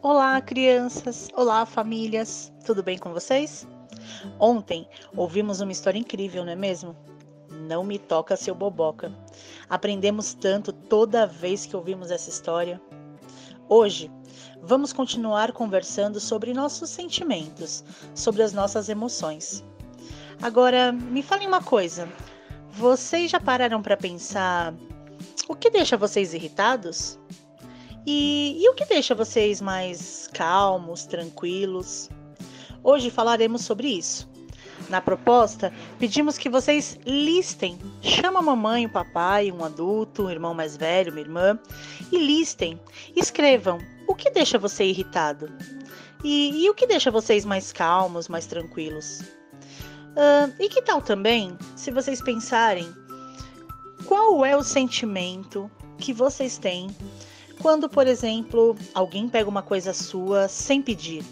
Olá, crianças! Olá, famílias! Tudo bem com vocês? Ontem ouvimos uma história incrível, não é mesmo? Não me toca seu boboca. Aprendemos tanto toda vez que ouvimos essa história. Hoje vamos continuar conversando sobre nossos sentimentos, sobre as nossas emoções. Agora, me falem uma coisa: vocês já pararam para pensar o que deixa vocês irritados? E, e o que deixa vocês mais calmos, tranquilos? Hoje falaremos sobre isso. Na proposta, pedimos que vocês listem, chama a mamãe, o papai, um adulto, um irmão mais velho, uma irmã, e listem, escrevam o que deixa você irritado e, e o que deixa vocês mais calmos, mais tranquilos. Uh, e que tal também, se vocês pensarem, qual é o sentimento que vocês têm quando, por exemplo, alguém pega uma coisa sua sem pedir.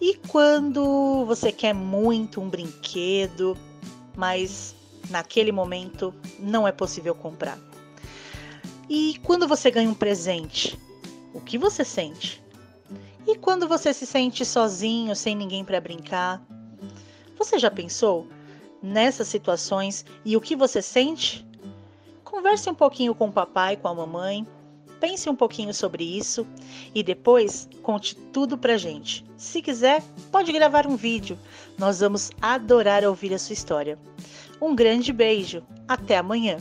E quando você quer muito um brinquedo, mas naquele momento não é possível comprar. E quando você ganha um presente, o que você sente? E quando você se sente sozinho, sem ninguém para brincar? Você já pensou nessas situações e o que você sente? Converse um pouquinho com o papai, com a mamãe, pense um pouquinho sobre isso e depois conte tudo pra gente. Se quiser, pode gravar um vídeo. Nós vamos adorar ouvir a sua história. Um grande beijo. Até amanhã.